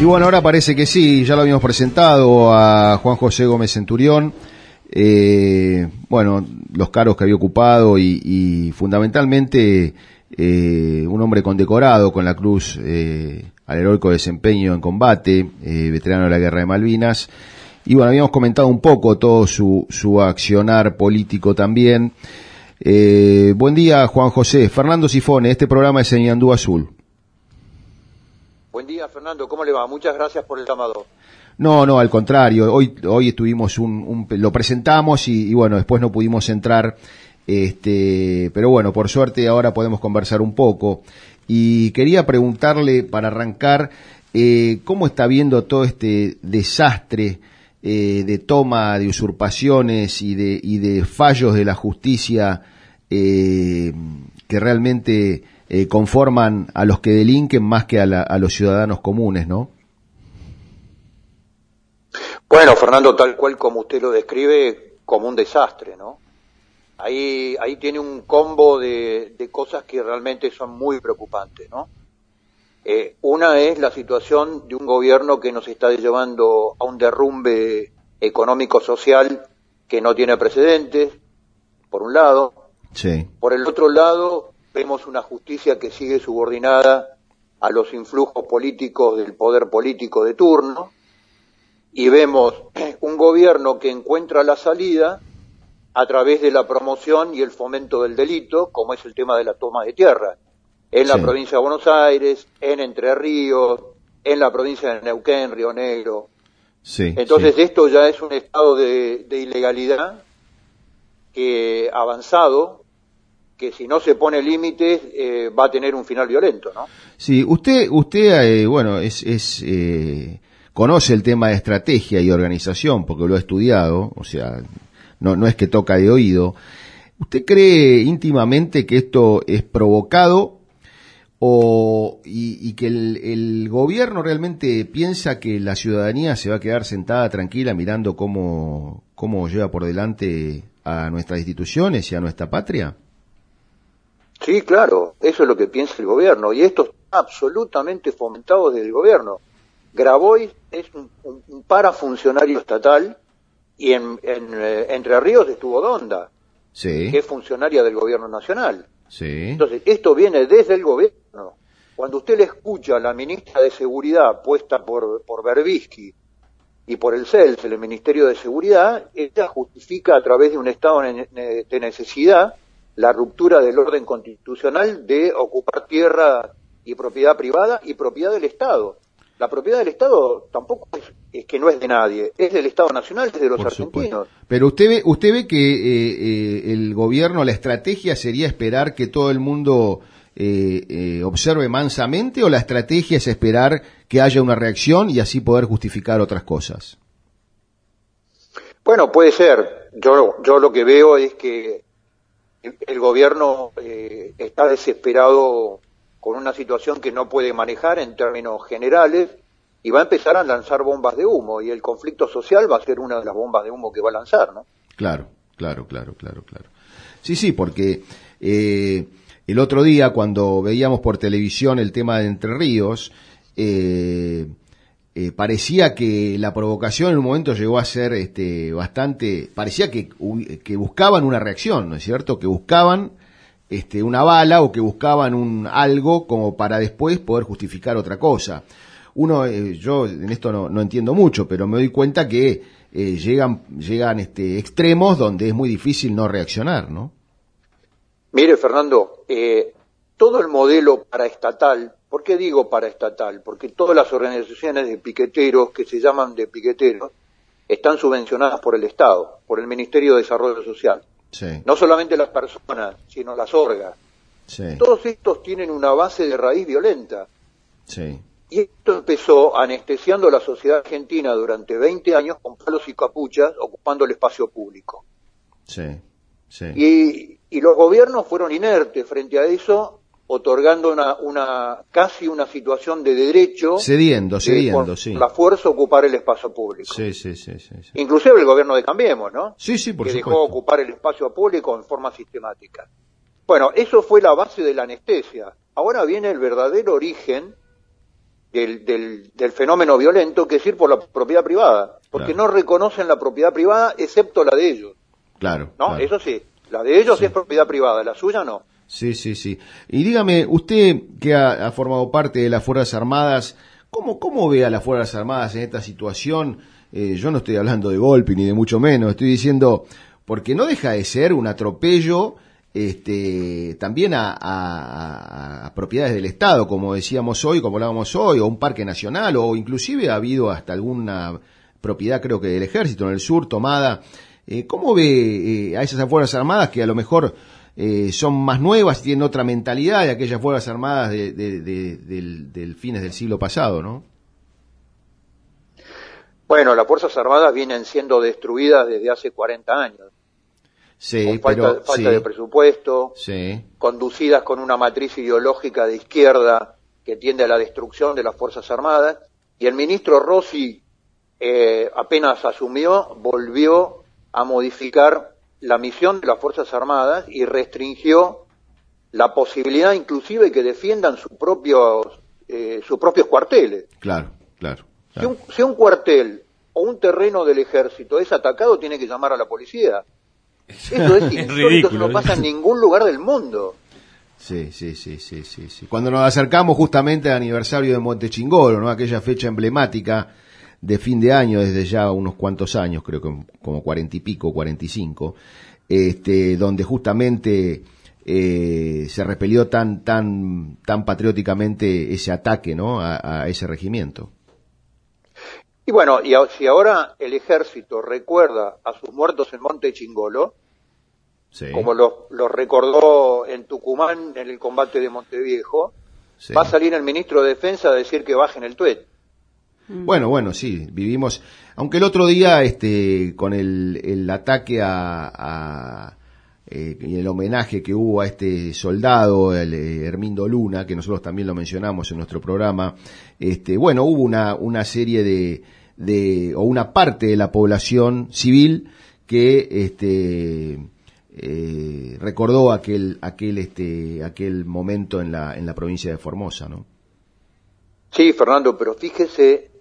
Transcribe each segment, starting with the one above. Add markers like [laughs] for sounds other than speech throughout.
Y bueno, ahora parece que sí, ya lo habíamos presentado a Juan José Gómez Centurión. Eh, bueno, los cargos que había ocupado y, fundamentalmente eh, un hombre condecorado con la cruz eh, al heroico desempeño en combate, veterano de la Guerra de Malvinas. Y bueno, habíamos comentado un poco todo su, su accionar político también. buen día, Juan José. Fernando Sifone, este programa es Señandú Azul. Buen día, Fernando. ¿Cómo le va? Muchas gracias por el llamado. No, no, al contrario. Hoy, hoy estuvimos un, lo presentamos y, bueno, después no pudimos entrar. Este, pero bueno, por suerte ahora podemos conversar un poco. Y quería preguntarle para arrancar eh, cómo está viendo todo este desastre eh, de toma de usurpaciones y de, y de fallos de la justicia eh, que realmente eh, conforman a los que delinquen más que a, los ciudadanos comunes, ¿no? Bueno, Fernando, tal cual como usted lo describe, como un desastre, ¿no? Ahí, ahí tiene un combo de, cosas que realmente son muy preocupantes, ¿no? Eh, una es la situación de un gobierno que nos está llevando a un derrumbe económico-social que no tiene precedentes, por un lado. Sí. Por el otro lado, vemos una justicia que sigue subordinada a los influjos políticos del poder político de turno y vemos [clears throat] un gobierno que encuentra la salida a través de la promoción y el fomento del delito, como es el tema de la toma de tierra, en la provincia de Buenos Aires, en Entre Ríos, en la provincia de Neuquén, Río Negro. Entonces esto ya es un estado de, de ilegalidad que avanzado que si no se pone límites eh, va a tener un final violento, ¿no? Sí, usted, usted eh, bueno, es, es eh, conoce el tema de estrategia y organización porque lo ha estudiado, o sea, no, no es que toca de oído. ¿Usted cree íntimamente que esto es provocado o, y, que el, el, gobierno realmente piensa que la ciudadanía se va a quedar sentada tranquila mirando cómo, cómo lleva por delante a nuestras instituciones y a nuestra patria? Sí, claro, eso es lo que piensa el gobierno y esto está absolutamente fomentado desde el gobierno. Grabois es un, parafuncionario estatal y en, eh, Entre Ríos estuvo Donda, que es funcionaria del gobierno nacional. Sí. Entonces, esto viene desde el gobierno. Cuando usted le escucha a la ministra de Seguridad puesta por, por Berbisky y por el CELS, el Ministerio de Seguridad, ella justifica a través de un estado de necesidad la ruptura del orden constitucional de ocupar tierra y propiedad privada y propiedad del Estado. La propiedad del Estado tampoco es, que no es de nadie, es del Estado Nacional, es de los argentinos. Pero usted ve, usted ve que eh, eh, el gobierno, la estrategia sería esperar que todo el mundo eh, observe mansamente o la estrategia es esperar que haya una reacción y así poder justificar otras cosas. Bueno, puede ser. Yo, yo lo que veo es que el gobierno eh, está desesperado con una situación que no puede manejar en términos generales y va a empezar a lanzar bombas de humo y el conflicto social va a ser una de las bombas de humo que va a lanzar, ¿no? Claro, claro, claro, claro, claro. Sí, sí, porque eh, el otro día cuando veíamos por televisión el tema de Entre Ríos, eh, eh, parecía que la provocación en un momento llegó a ser este, bastante, parecía que, buscaban una reacción, ¿no es cierto? Que buscaban este, una bala o que buscaban un algo como para después poder justificar otra cosa. Uno, eh, yo en esto no, no, entiendo mucho, pero me doy cuenta que eh, llegan, llegan este, extremos donde es muy difícil no reaccionar, ¿no? Mire, Fernando, todo el modelo paraestatal ¿Por qué digo paraestatal? Porque todas las organizaciones de piqueteros que se llaman de piqueteros están subvencionadas por el Estado, por el Ministerio de Desarrollo Social. No solamente las personas, sino las orgas. Todos estos tienen una base de raíz violenta. Y esto empezó anestesiando a la sociedad argentina durante 20 años con palos y capuchas ocupando el espacio público. Y, y los gobiernos fueron inertes frente a eso otorgando una, una casi una situación de derecho cediendo cediendo sí. la fuerza ocupar el espacio público. Sí sí sí, sí, inclusive el gobierno de Cambiemos no sí sí por que dejó ocupar el espacio público en forma sistemática. Bueno eso fue la base de la anestesia. Ahora viene el verdadero origen del, del, fenómeno violento que es ir por la propiedad privada, porque no reconocen la propiedad privada excepto la de ellos. Claro. ¿No? Eso sí, la de ellos es propiedad privada, la suya no. Sí, sí, sí. Y dígame, usted que ha, formado parte de las Fuerzas Armadas, ¿cómo, cómo ve a las Fuerzas Armadas en esta situación? Eh, yo no estoy hablando de golpe ni de mucho menos, estoy diciendo, porque no deja de ser un atropello este, también a, propiedades del Estado, como decíamos hoy, como hablábamos hoy, o un parque nacional, o inclusive ha habido hasta alguna propiedad, creo que del ejército en el sur, tomada. Eh, ¿Cómo ve eh, a esas Fuerzas Armadas que a lo mejor eh, son más nuevas, tienen otra mentalidad de aquellas Fuerzas Armadas de, del, fines del siglo pasado, ¿no? Bueno, las Fuerzas Armadas vienen siendo destruidas desde hace 40 años. Sí, falta, falta de presupuesto, conducidas con una matriz ideológica de izquierda que tiende a la destrucción de las Fuerzas Armadas, y el ministro Rossi eh, apenas asumió, volvió a modificar la misión de las Fuerzas Armadas y restringió la posibilidad inclusive que defiendan sus propios, eh, sus propios cuarteles. Claro, claro. Si, un, si un cuartel o un terreno del ejército es atacado, tiene que llamar a la policía. [laughs] Eso es, insólito, no pasa en ningún lugar del mundo. Sí, sí, sí, sí, sí, Cuando nos acercamos justamente al aniversario de Montechingolo, ¿no? Aquella fecha emblemática de fin de año desde ya unos cuantos años, creo que como cuarenta y pico, cuarenta y cinco, este, donde justamente eh, se repelió tan, tan, tan patrióticamente ese ataque, ¿no? A, ese regimiento. Y bueno, y si ahora el ejército recuerda a sus muertos en Monte Chingolo, como los lo recordó en Tucumán en el combate de Monteviejo, va a salir el ministro de Defensa a decir que bajen el tuet. Mm. Bueno, bueno, sí, vivimos, aunque el otro día, este, con el, el ataque a, eh, y el homenaje que hubo a este soldado, el eh, Hermindo Luna, que nosotros también lo mencionamos en nuestro programa, este, bueno, hubo una, una serie de, de, o una parte de la población civil que, este, eh, recordó aquel, aquel, este, aquel momento en la, en la provincia de Formosa, ¿no? Sí, Fernando, pero fíjese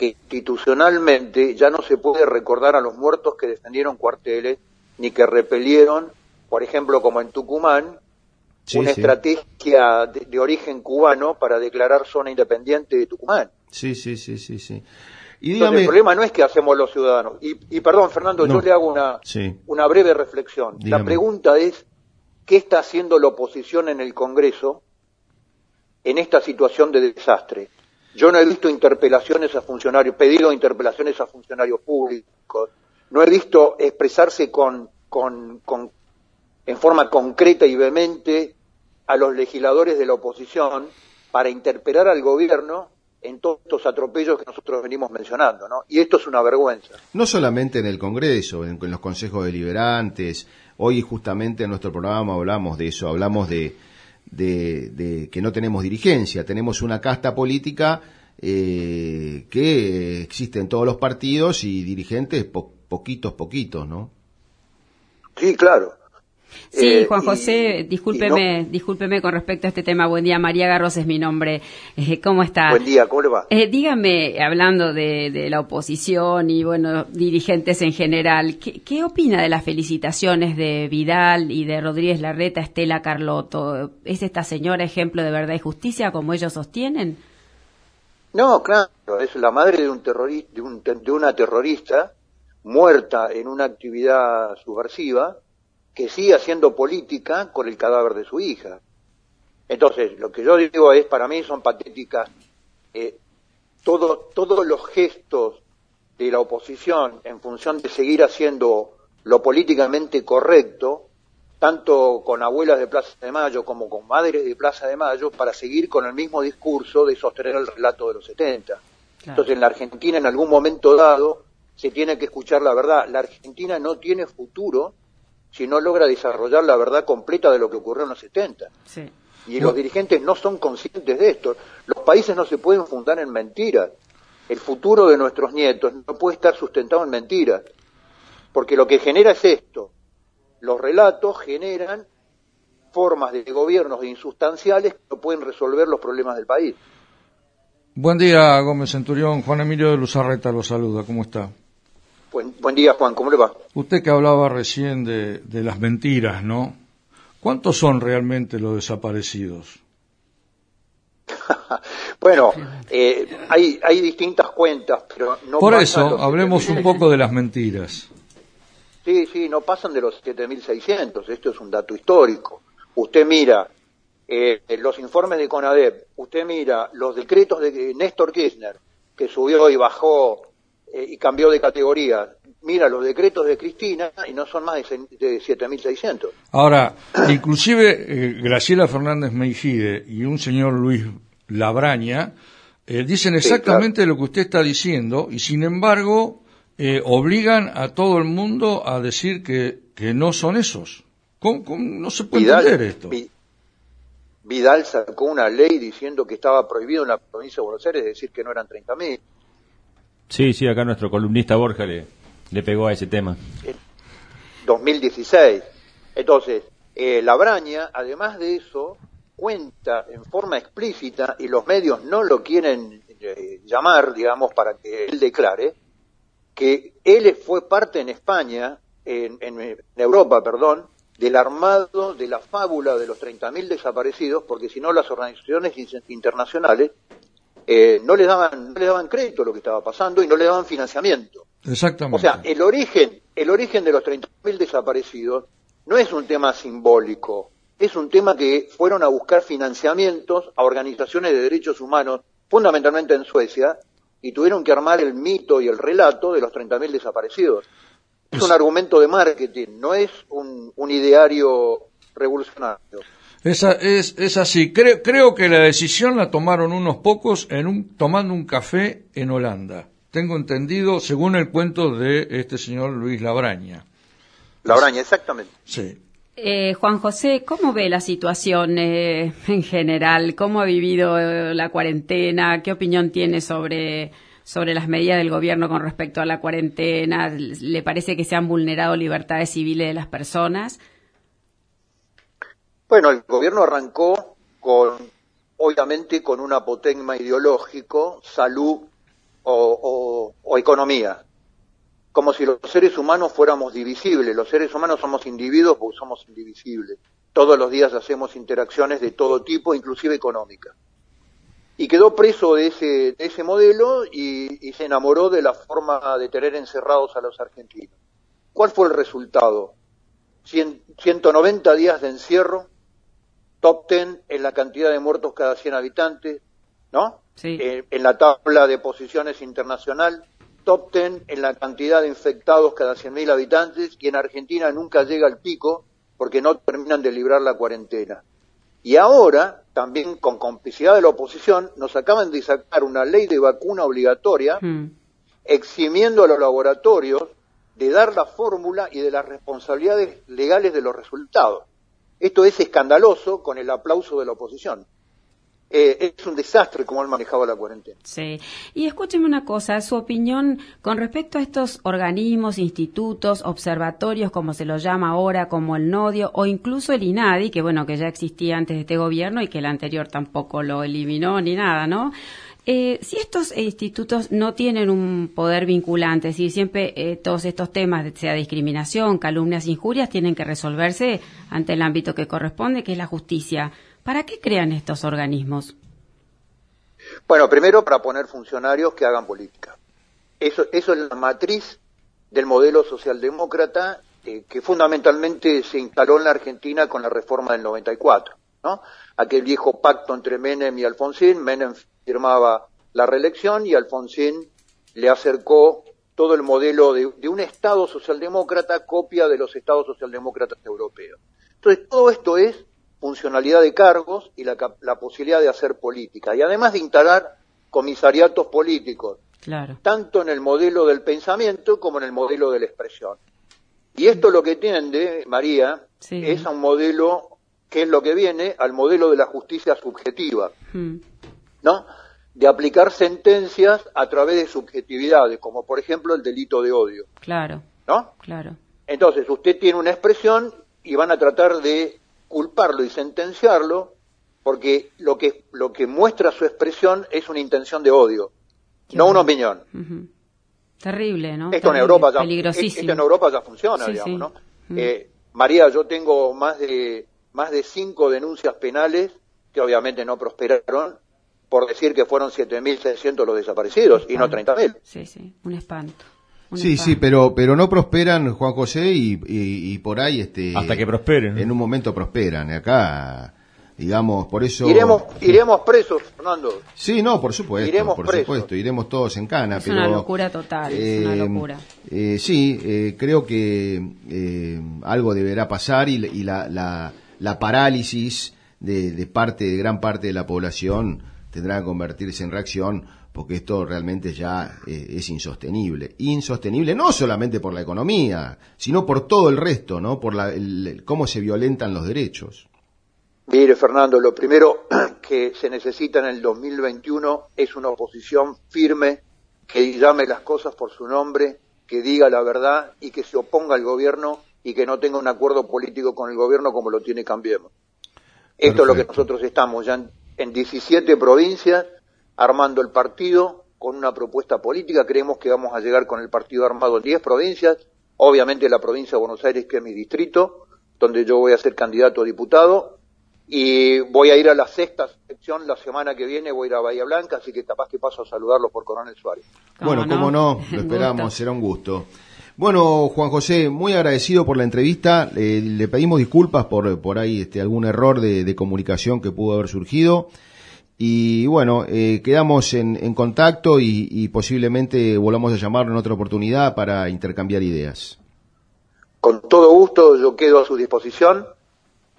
que institucionalmente ya no se puede recordar a los muertos que defendieron cuarteles ni que repelieron, por ejemplo, como en Tucumán, una estrategia de, origen cubano para declarar zona independiente de Tucumán. Sí, sí, sí, sí, sí. Y el problema no es que hacemos los ciudadanos. Y, perdón, Fernando, yo le hago una, una breve reflexión. La pregunta es, ¿qué está haciendo la oposición en el Congreso en esta situación de desastre? Yo no he visto interpelaciones a funcionarios, pedido interpelaciones a funcionarios públicos, no he visto expresarse con, con, con, en forma concreta y vehemente a los legisladores de la oposición para interpelar al gobierno en todos estos atropellos que nosotros venimos mencionando, ¿no? Y esto es una vergüenza. No solamente en el Congreso, en, en los consejos deliberantes, hoy justamente en nuestro programa hablamos de eso, hablamos de, de, que no tenemos dirigencia, tenemos una casta política eh, que existe en todos los partidos y dirigentes poquitos, poquitos, ¿no? Sí, claro. Sí, eh, Juan José, discúlpeme, discúlpeme con respecto a este tema. Buen día, María Garros es mi nombre. Eh, ¿Cómo está? Buen día, ¿cómo le va? dígame, hablando de, la oposición y, bueno, dirigentes en general, ¿qué, opina de las felicitaciones de Vidal y de Rodríguez Larreta, Estela Carlotto? ¿Es esta señora ejemplo de verdad y justicia, como ellos sostienen? No, claro, es la madre de, un terrorista, de, de una terrorista muerta en una actividad subversiva que sigue haciendo política con el cadáver de su hija. Entonces, lo que yo digo es, para mí son patéticas eh, todos los gestos de la oposición en función de seguir haciendo lo políticamente correcto, tanto con abuelas de Plaza de Mayo como con madres de Plaza de Mayo, para seguir con el mismo discurso de sostener el relato de los 70. Entonces, en la Argentina, en algún momento dado, se tiene que escuchar la verdad. La Argentina no tiene futuro si no logra desarrollar la verdad completa de lo que ocurrió en los 70. Y los dirigentes no son conscientes de esto. Los países no se pueden fundar en mentiras. El futuro de nuestros nietos no puede estar sustentado en mentiras. Porque lo que genera es esto. Los relatos generan formas de gobiernos insustanciales que no pueden resolver los problemas del país. Buen día, Gómez Centurión. Juan Emilio de Luzarreta lo saluda. ¿Cómo está? Buen, buen día, Juan. ¿Cómo le va? Usted que hablaba recién de, de las mentiras, ¿no? ¿Cuántos son realmente los desaparecidos? [laughs] bueno, eh, hay, hay distintas cuentas, pero no Por eso, hablemos 7.000. un poco de las mentiras. Sí, sí, no pasan de los 7.600. Esto es un dato histórico. Usted mira eh, los informes de CONADEP, usted mira los decretos de Néstor Kirchner, que subió y bajó eh, y cambió de categoría. Mira los decretos de Cristina y no son más de, se- de 7.600. Ahora, [clears throat] inclusive eh, Graciela Fernández Meijide y un señor Luis Labraña eh, dicen Sí, exactamente lo que usted está diciendo y sin embargo obligan a todo el mundo a decir que, que no son esos. ¿Cómo, cómo no se puede entender esto? Vi- Vidal sacó una ley diciendo que estaba prohibido en la provincia de Buenos Aires decir que no eran 30.000. Sí, sí, acá nuestro columnista Borja le, pegó a ese tema. 2016. Entonces, eh, la Braña, además de eso, cuenta en forma explícita, y los medios no lo quieren eh, llamar, digamos, para que él declare, que él fue parte en España, en, en- en Europa, perdón, del armado de la fábula de los 30.000 desaparecidos, porque si no las organizaciones in- internacionales eh, no le daban no le daban crédito a lo que estaba pasando y no le daban financiamiento. Exactamente. O sea, el origen, el origen de los 30.000 desaparecidos no es un tema simbólico, es un tema que fueron a buscar financiamientos a organizaciones de derechos humanos, fundamentalmente en Suecia, y tuvieron que armar el mito y el relato de los 30.000 desaparecidos. Es un argumento de marketing, no es un, un ideario revolucionario. Esa, es, es así. Creo, creo que la decisión la tomaron unos pocos en un, tomando un café en Holanda. Tengo entendido, según el cuento de este señor Luis Labraña. La Braña, exactamente. Sí. Eh, Juan José, ¿cómo ve la situación eh, en general? ¿Cómo ha vivido eh, la cuarentena? ¿Qué opinión tiene sobre, sobre las medidas del gobierno con respecto a la cuarentena? ¿Le parece que se han vulnerado libertades civiles de las personas? Bueno, el gobierno arrancó con, obviamente, con un apotegma ideológico, salud o, economía. Como si los seres humanos fuéramos divisibles. Los seres humanos somos individuos porque somos indivisibles. Todos los días hacemos interacciones de todo tipo, inclusive económicas. Y quedó preso de ese, de ese modelo y, y se enamoró de la forma de tener encerrados a los argentinos. ¿Cuál fue el resultado? Cien- 190 días de encierro, top 10 en la cantidad de muertos cada 100 habitantes, ¿no? Sí. Eh, en la tabla de posiciones internacional, top 10 en la cantidad de infectados cada 100.000 habitantes y en Argentina nunca llega al pico porque no terminan de librar la cuarentena. Y ahora, también con complicidad de la oposición, nos acaban de sacar una ley de vacuna obligatoria Hmm. eximiendo a los laboratorios de dar la fórmula y de las responsabilidades legales de los resultados. Esto es escandaloso con el aplauso de la oposición. Eh, es un desastre cómo han manejado la cuarentena. Sí. Y escúcheme una cosa, su opinión con respecto a estos organismos, institutos, observatorios, como se los llama ahora, como el NODIO o incluso el INADI, que bueno, que ya existía antes de este gobierno y que el anterior tampoco lo eliminó ni nada, ¿no? Eh, si estos institutos no tienen un poder vinculante, es decir, siempre eh, todos estos temas, sea discriminación, calumnias, injurias, tienen que resolverse ante el ámbito que corresponde, que es la justicia. ¿Para qué crean estos organismos? Bueno, primero para poner funcionarios que hagan política. Eso, eso es la matriz del modelo socialdemócrata eh, que fundamentalmente se instaló en la Argentina con la reforma del 94, ¿no? Aquel viejo pacto entre Menem y Alfonsín, Menem firmaba la reelección y Alfonsín le acercó todo el modelo de, de un Estado socialdemócrata copia de los Estados socialdemócratas europeos. Entonces, todo esto es funcionalidad de cargos y la, la posibilidad de hacer política. Y además de instalar comisariatos políticos, Claro. tanto en el modelo del pensamiento como en el modelo de la expresión. Y esto lo que tiende, María, Sí. es a un modelo que es lo que viene al modelo de la justicia subjetiva, Hmm. ¿No? De aplicar sentencias a través de subjetividades, como por ejemplo el delito de odio, Claro, ¿no? claro. Entonces, usted tiene una expresión y van a tratar de culparlo y sentenciarlo porque lo que, lo que muestra su expresión es una intención de odio, no una opinión. Terrible, ¿no? Esto en Europa ya, Peligrosísimo. esto en Europa ya funciona, Sí, digamos, sí. ¿no? Eh, María, yo tengo más de más de cinco denuncias penales que obviamente no prosperaron por decir que fueron 7.600 los desaparecidos y no Espanto. 30.000. Sí, sí, un espanto. un Sí, sí, pero pero no prosperan Juan José y, y- y por ahí este Hasta que prosperen. En un momento prosperan. Acá digamos, por eso Iremos iremos presos, Fernando. Sí, no, por supuesto, Iremos por presos. supuesto, iremos todos en cana, Es pero una locura total, es una locura. eh, sí, eh, creo que eh, algo deberá pasar y, la- y la, la, la parálisis de, de parte de gran parte de la población tendrá que convertirse en reacción porque esto realmente ya eh, es insostenible. Insostenible no solamente por la economía, sino por todo el resto, ¿no? Por la, el- el- cómo se violentan los derechos. Mire, Fernando, lo primero [clears throat] que se necesita en el 2021 es una oposición firme que llame las cosas por su nombre, que diga la verdad y que se oponga al gobierno y que no tenga un acuerdo político con el gobierno como lo tiene Cambiemos. Esto es lo que nosotros estamos ya en, en 17 provincias armando el partido con una propuesta política. Creemos que vamos a llegar con el partido armado en 10 provincias. Obviamente la provincia de Buenos Aires, que es mi distrito, donde yo voy a ser candidato a diputado. Y voy a ir a la sexta sección la semana que viene, voy a ir a Bahía Blanca, así que capaz que paso a saludarlos por Coronel Suárez. ¿Cómo bueno, no? cómo no, [laughs] lo esperamos, será un gusto. Bueno, Juan José, muy agradecido por la entrevista. Le pedimos disculpas por, por ahí este, algún error de, comunicación que pudo haber surgido. Y bueno, eh, quedamos en, contacto y, posiblemente volvamos a llamarlo en otra oportunidad para intercambiar ideas. Con todo gusto, yo quedo a su disposición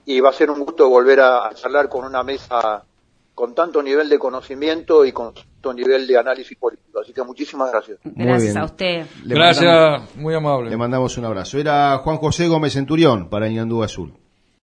y va a ser un gusto volver a, a charlar con una mesa con tanto nivel de conocimiento y con nivel de análisis político. Así que muchísimas gracias. Muy Gracias bien. a usted. Le Gracias, mandamos- muy amable. le mandamos un abrazo. Era Juan José Gómez Centurión para Ñandú Azul.